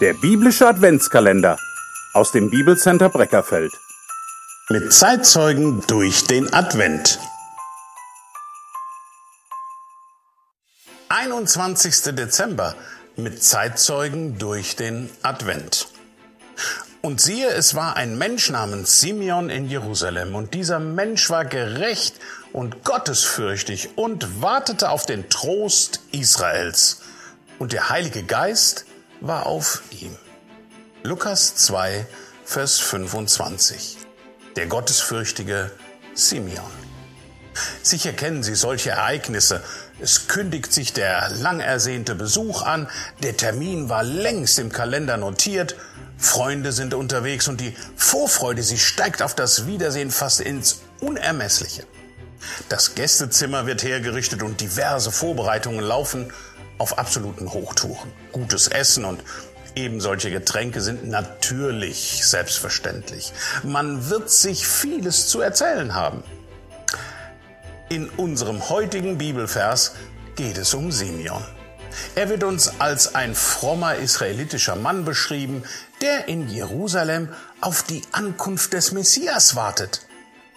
Der biblische Adventskalender aus dem Bibelcenter Breckerfeld. Mit Zeitzeugen durch den Advent. 21. Dezember mit Zeitzeugen durch den Advent. Und siehe, es war ein Mensch namens Simeon in Jerusalem, und dieser Mensch war gerecht und gottesfürchtig und wartete auf den Trost Israels. Und der Heilige Geist war auf ihm. Lukas 2, Vers 25. Der gottesfürchtige Simeon. Sicher kennen Sie solche Ereignisse. Es kündigt sich der lang ersehnte Besuch an, der Termin war längst im Kalender notiert, Freunde sind unterwegs und die Vorfreude, sie steigt auf das Wiedersehen fast ins Unermessliche. Das Gästezimmer wird hergerichtet und diverse Vorbereitungen laufen auf absoluten Hochtouren. Gutes Essen und eben solche Getränke sind natürlich selbstverständlich. Man wird sich vieles zu erzählen haben. In unserem heutigen Bibelvers geht es um Simeon. Er wird uns als ein frommer israelitischer Mann beschrieben, der in Jerusalem auf die Ankunft des Messias wartet.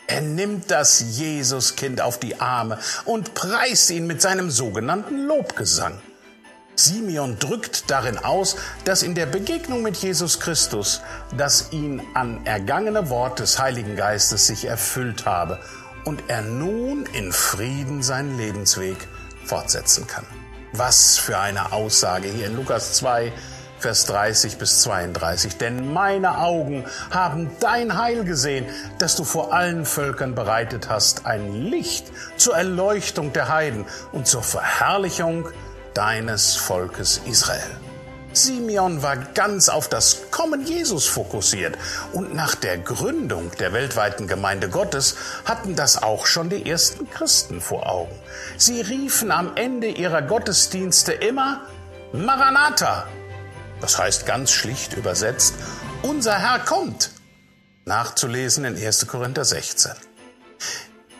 Er nimmt das Jesuskind auf die Arme und preist ihn mit seinem sogenannten Lobgesang. Simeon drückt darin aus, dass in der Begegnung mit Jesus Christus das ihn an ergangene Wort des Heiligen Geistes sich erfüllt habe und er nun in Frieden seinen Lebensweg fortsetzen kann. Was für eine Aussage hier in Lukas 2, Vers 30 bis 32. Denn meine Augen haben dein Heil gesehen, das du vor allen Völkern bereitet hast, ein Licht zur Erleuchtung der Heiden und zur Verherrlichung deines Volkes Israel. Simeon war ganz auf das Kommen Jesus fokussiert und nach der Gründung der weltweiten Gemeinde Gottes hatten das auch schon die ersten Christen vor Augen. Sie riefen am Ende ihrer Gottesdienste immer Maranatha, das heißt ganz schlicht übersetzt, unser Herr kommt. Nachzulesen in 1. Korinther 16.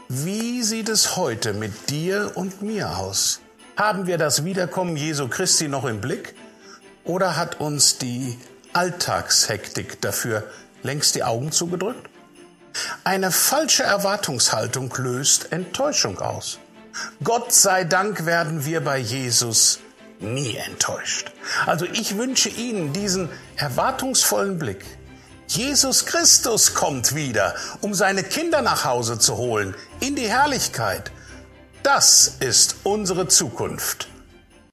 Wie sieht es heute mit dir und mir aus? Haben wir das Wiederkommen Jesu Christi noch im Blick? Oder hat uns die Alltagshektik dafür längst die Augen zugedrückt? Eine falsche Erwartungshaltung löst Enttäuschung aus. Gott sei Dank werden wir bei Jesus nie enttäuscht. Also ich wünsche Ihnen diesen erwartungsvollen Blick. Jesus Christus kommt wieder, um seine Kinder nach Hause zu holen, in die Herrlichkeit. Das ist unsere Zukunft.